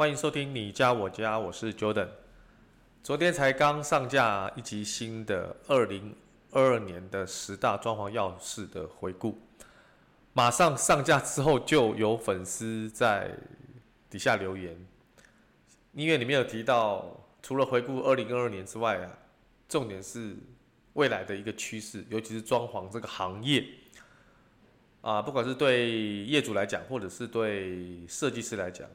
欢迎收听你家我家，我是 Jordan。昨天才刚上架一集新的二零二二年的十大装潢要事的回顾，马上上架之后就有粉丝在底下留言，音乐里面有提到，除了回顾二零二二年之外啊，重点是未来的一个趋势，尤其是装潢这个行业啊，不管是对业主来讲，或者是对设计师来讲，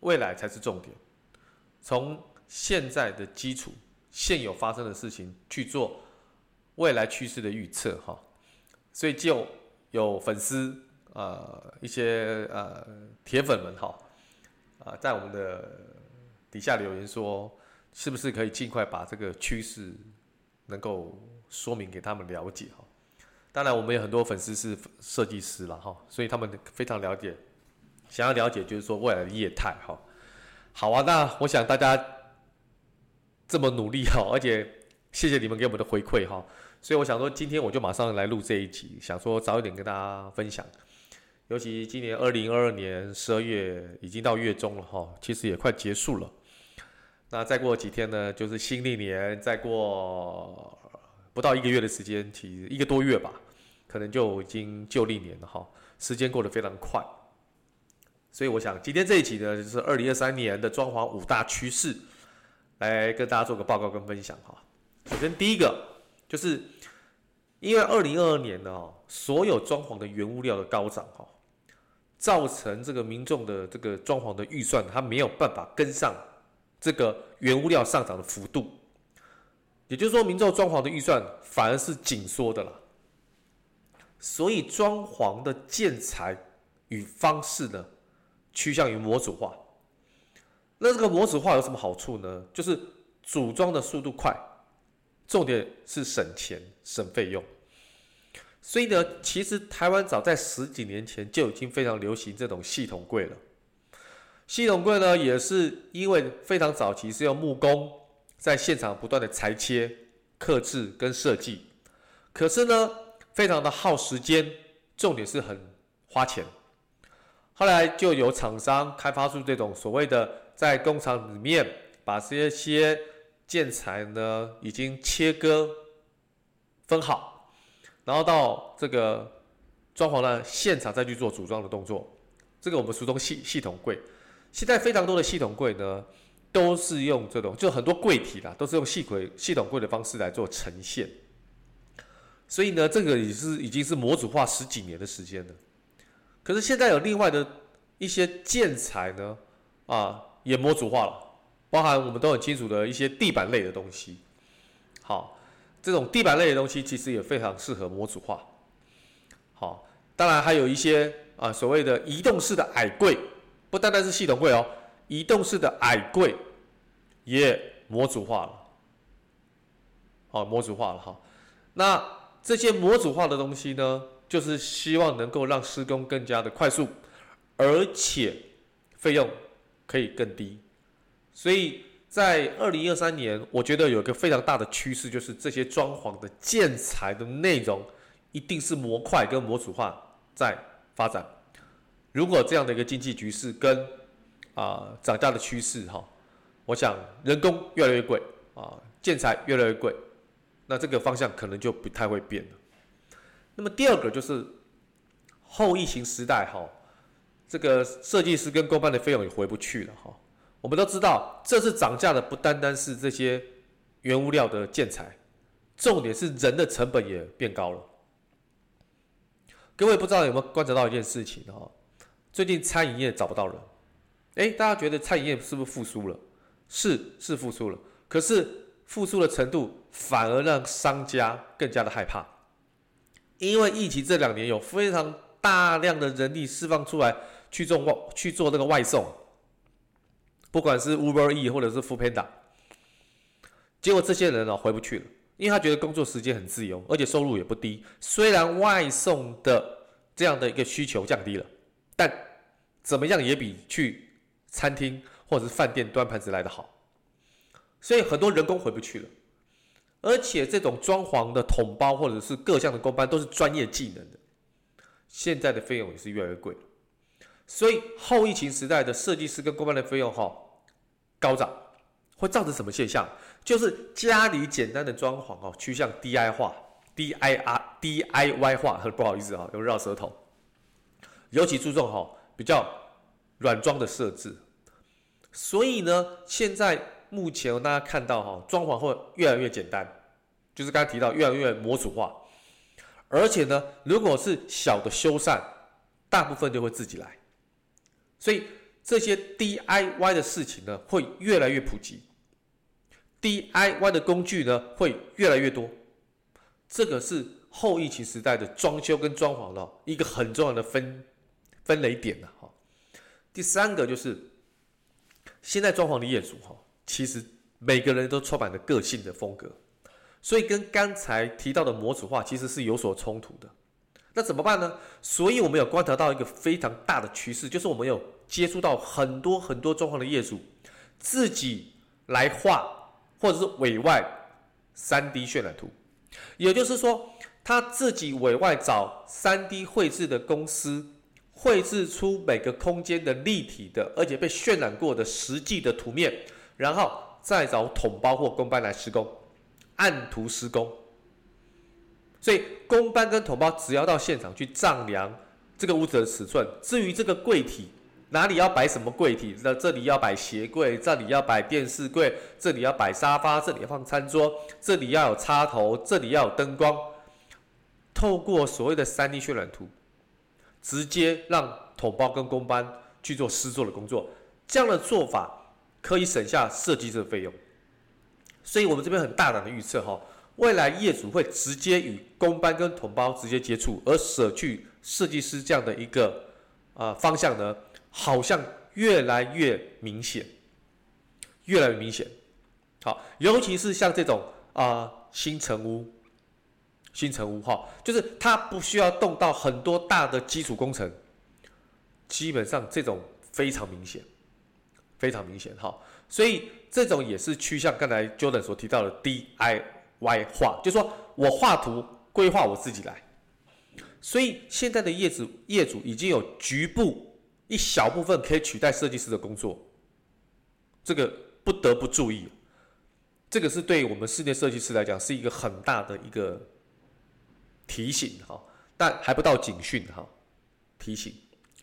未来才是重点，从。现在的基础，现有发生的事情去做未来趋势的预测哈，所以就有粉丝啊、呃、一些呃铁粉们哈啊在我们的底下留言说，是不是可以尽快把这个趋势能够说明给他们了解哈？当然我们有很多粉丝是设计师了哈，所以他们非常了解，想要了解就是说未来的业态哈。好啊，那我想大家。这么努力哈，而且谢谢你们给我们的回馈哈，所以我想说，今天我就马上来录这一集，想说早一点跟大家分享。尤其今年二零二二年十二月已经到月中了哈，其实也快结束了。那再过几天呢，就是新历年，再过不到一个月的时间，其实一个多月吧，可能就已经旧历年了哈。时间过得非常快，所以我想今天这一集呢，就是二零二三年的装潢五大趋势。来跟大家做个报告跟分享哈。首先第一个就是，因为二零二二年呢，所有装潢的原物料的高涨哈，造成这个民众的这个装潢的预算，它没有办法跟上这个原物料上涨的幅度。也就是说，民众装潢的预算反而是紧缩的了。所以，装潢的建材与方式呢，趋向于模组化。那这个模组化有什么好处呢？就是组装的速度快，重点是省钱省费用。所以呢，其实台湾早在十几年前就已经非常流行这种系统柜了。系统柜呢，也是因为非常早期是用木工在现场不断的裁切、刻制跟设计，可是呢，非常的耗时间，重点是很花钱。后来就有厂商开发出这种所谓的。在工厂里面把这些建材呢，已经切割分好，然后到这个装潢的现场再去做组装的动作。这个我们俗称系系统柜。现在非常多的系统柜呢，都是用这种，就很多柜体啦，都是用系柜系统柜的方式来做呈现。所以呢，这个也是已经是模组化十几年的时间了。可是现在有另外的一些建材呢，啊。也模组化了，包含我们都很清楚的一些地板类的东西。好，这种地板类的东西其实也非常适合模组化。好，当然还有一些啊所谓的移动式的矮柜，不单单是系统柜哦，移动式的矮柜也模组化了。好，模组化了哈。那这些模组化的东西呢，就是希望能够让施工更加的快速，而且费用。可以更低，所以在二零二三年，我觉得有一个非常大的趋势，就是这些装潢的建材的内容一定是模块跟模组化在发展。如果这样的一个经济局势跟啊涨价的趋势哈，我想人工越来越贵啊，建材越来越贵，那这个方向可能就不太会变了。那么第二个就是后疫情时代哈。这个设计师跟工班的费用也回不去了哈。我们都知道，这次涨价的不单单是这些原物料的建材，重点是人的成本也变高了。各位不知道有没有观察到一件事情哈？最近餐饮业找不到人，哎，大家觉得餐饮业是不是复苏了？是，是复苏了。可是复苏的程度反而让商家更加的害怕，因为疫情这两年有非常大量的人力释放出来。去做外去做那个外送，不管是 Uber E 或者是 Foodpanda，结果这些人呢回不去了，因为他觉得工作时间很自由，而且收入也不低。虽然外送的这样的一个需求降低了，但怎么样也比去餐厅或者是饭店端盘子来得好。所以很多人工回不去了，而且这种装潢的统包或者是各项的工班都是专业技能的，现在的费用也是越来越贵。所以后疫情时代的设计师跟工班的费用哈高涨，会造成什么现象？就是家里简单的装潢哦趋向 DI 化，D I R D I Y 化，不好意思啊，有绕舌头。尤其注重哈比较软装的设置，所以呢，现在目前大家看到哈装潢会越来越简单，就是刚才提到越来越模组化，而且呢，如果是小的修缮，大部分就会自己来。所以这些 DIY 的事情呢，会越来越普及，DIY 的工具呢，会越来越多。这个是后疫情时代的装修跟装潢的一个很重要的分分雷点了哈。第三个就是现在装潢的业主哈，其实每个人都充满了个性的风格，所以跟刚才提到的模组化其实是有所冲突的。那怎么办呢？所以我们有观察到一个非常大的趋势，就是我们有接触到很多很多状况的业主，自己来画或者是委外 3D 渲染图，也就是说他自己委外找 3D 绘制的公司，绘制出每个空间的立体的，而且被渲染过的实际的图面，然后再找统包或工班来施工，按图施工。所以工班跟统包只要到现场去丈量这个屋子的尺寸，至于这个柜体哪里要摆什么柜体，那这里要摆鞋柜，这里要摆电视柜，这里要摆沙发，这里要放餐桌，这里要有插头，这里要有灯光，透过所谓的 3D 渲染图，直接让统包跟工班去做施作的工作，这样的做法可以省下设计这个费用。所以我们这边很大胆的预测哈。未来业主会直接与工班跟同包直接接触，而舍去设计师这样的一个啊、方向呢，好像越来越明显，越来越明显。好，尤其是像这种啊、新城屋，新城屋哈，就是它不需要动到很多大的基础工程，基本上这种非常明显，非常明显哈。所以这种也是趋向刚才 Jordan 所提到的 DIY 画，就是说我画图规划我自己来，所以现在的业主业主已经有局部一小部分可以取代设计师的工作，这个不得不注意，这个是对我们室内设计师来讲是一个很大的一个提醒哈，但还不到警讯哈，提醒。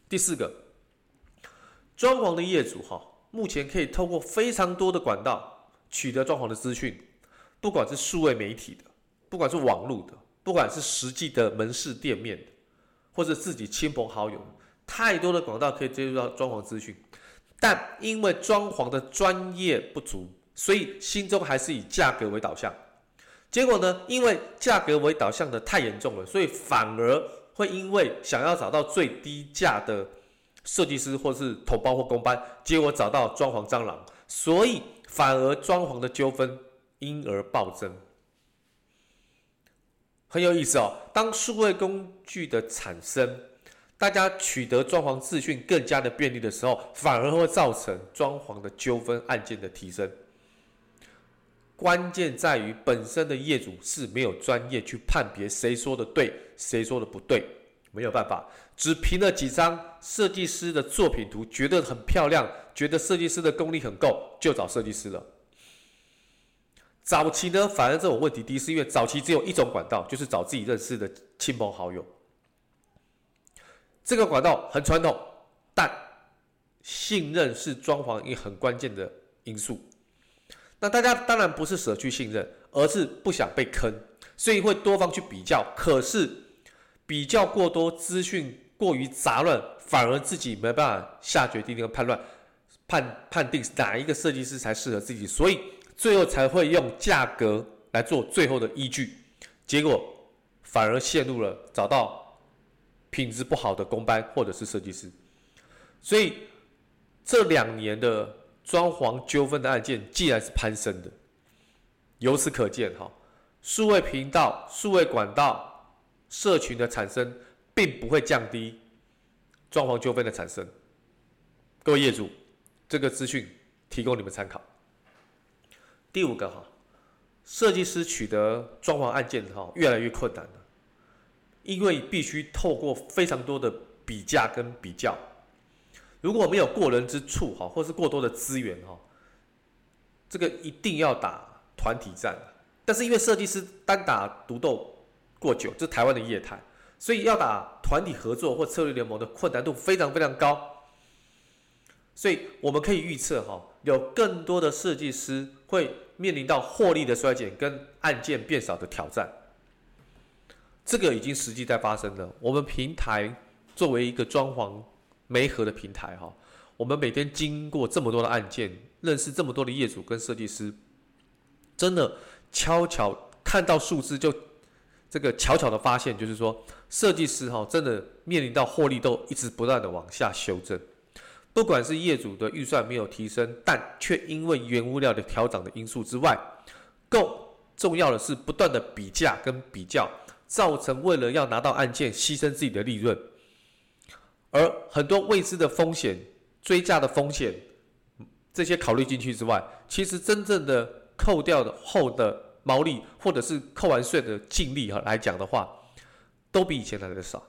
第四个，装潢的业主哈，目前可以透过非常多的管道取得装潢的资讯。不管是数位媒体的，不管是网络的，不管是实际的门市店面的，或者自己亲朋好友，太多的管道可以接触到装潢资讯，但因为装潢的专业不足，所以心中还是以价格为导向。结果呢，因为价格为导向的太严重了，所以反而会因为想要找到最低价的设计师或是头包或工班，结果找到装潢蟑螂，所以反而装潢的纠纷。因而暴增，很有意思哦。当数位工具的产生，大家取得装潢资讯更加的便利的时候，反而会造成装潢的纠纷案件的提升。关键在于本身的业主是没有专业去判别谁说的对，谁说的不对，没有办法，只凭了几张设计师的作品图，觉得很漂亮，觉得设计师的功力很够，就找设计师了。早期呢，反而这种问题低，是因为早期只有一种管道，就是找自己认识的亲朋好友。这个管道很传统，但信任是装潢一个很关键的因素。那大家当然不是舍去信任，而是不想被坑，所以会多方去比较。可是比较过多，资讯过于杂乱，反而自己没办法下决定跟判断，判判定哪一个设计师才适合自己，所以。最后才会用价格来做最后的依据，结果反而陷入了找到品质不好的工班或者是设计师。所以这两年的装潢纠纷的案件，既然是攀升的，由此可见，哈，数位频道、数位管道、社群的产生，并不会降低装潢纠纷的产生。各位业主，这个资讯提供你们参考。第五个哈，设计师取得装潢案件哈越来越困难了，因为必须透过非常多的比价跟比较，如果没有过人之处哈，或是过多的资源哈，这个一定要打团体战。但是因为设计师单打独斗过久，这是台湾的业态，所以要打团体合作或策略联盟的困难度非常非常高。所以我们可以预测哈，有更多的设计师会面临到获利的衰减跟案件变少的挑战。这个已经实际在发生了。我们平台作为一个装潢媒合的平台哈，我们每天经过这么多的案件，认识这么多的业主跟设计师，真的悄悄看到数字就这个巧巧的发现，就是说设计师哈真的面临到获利都一直不断的往下修正。不管是业主的预算没有提升，但却因为原物料的调涨的因素之外，更重要的是不断的比价跟比较，造成为了要拿到案件牺牲自己的利润，而很多未知的风险、追价的风险，这些考虑进去之外，其实真正的扣掉的后的毛利，或者是扣完税的净利哈来讲的话，都比以前来的少。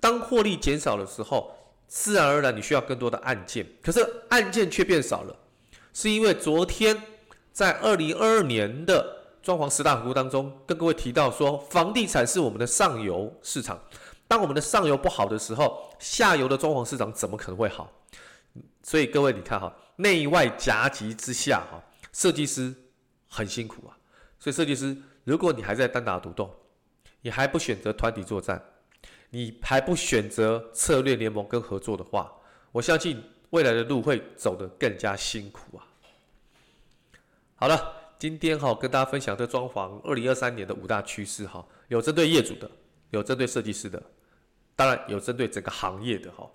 当获利减少的时候，自然而然，你需要更多的案件，可是案件却变少了，是因为昨天在二零二二年的装潢十大回顾当中，跟各位提到说，房地产是我们的上游市场，当我们的上游不好的时候，下游的装潢市场怎么可能会好？所以各位你看哈，内外夹击之下哈，设计师很辛苦啊。所以设计师，如果你还在单打独斗，你还不选择团体作战。你还不选择策略联盟跟合作的话，我相信未来的路会走得更加辛苦啊。好了，今天哈跟大家分享这装潢二零二三年的五大趋势哈，有针对业主的，有针对设计师的，当然有针对整个行业的哈。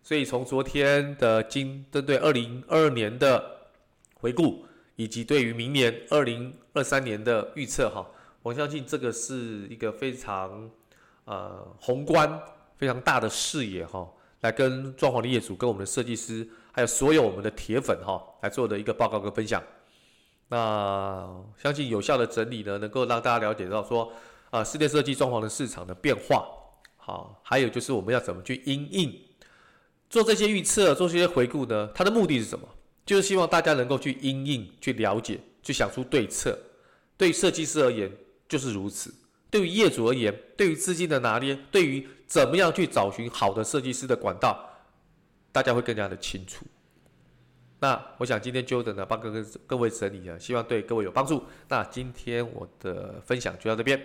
所以从昨天的今针对二零二二年的回顾，以及对于明年二零二三年的预测哈，我相信这个是一个非常。呃，宏观非常大的视野哈，来跟装潢的业主、跟我们的设计师，还有所有我们的铁粉哈，来做的一个报告跟分享。那相信有效的整理呢，能够让大家了解到说，啊，室内设计装潢的市场的变化，好，还有就是我们要怎么去因应，做这些预测、做这些回顾呢？它的目的是什么？就是希望大家能够去因应、去了解、去想出对策。对于设计师而言，就是如此。对于业主而言，对于资金的拿捏，对于怎么样去找寻好的设计师的管道，大家会更加的清楚。那我想今天 Jordan 呢，帮各位各位整理啊，希望对各位有帮助。那今天我的分享就到这边，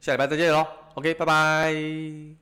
下礼拜再见喽。OK，拜拜。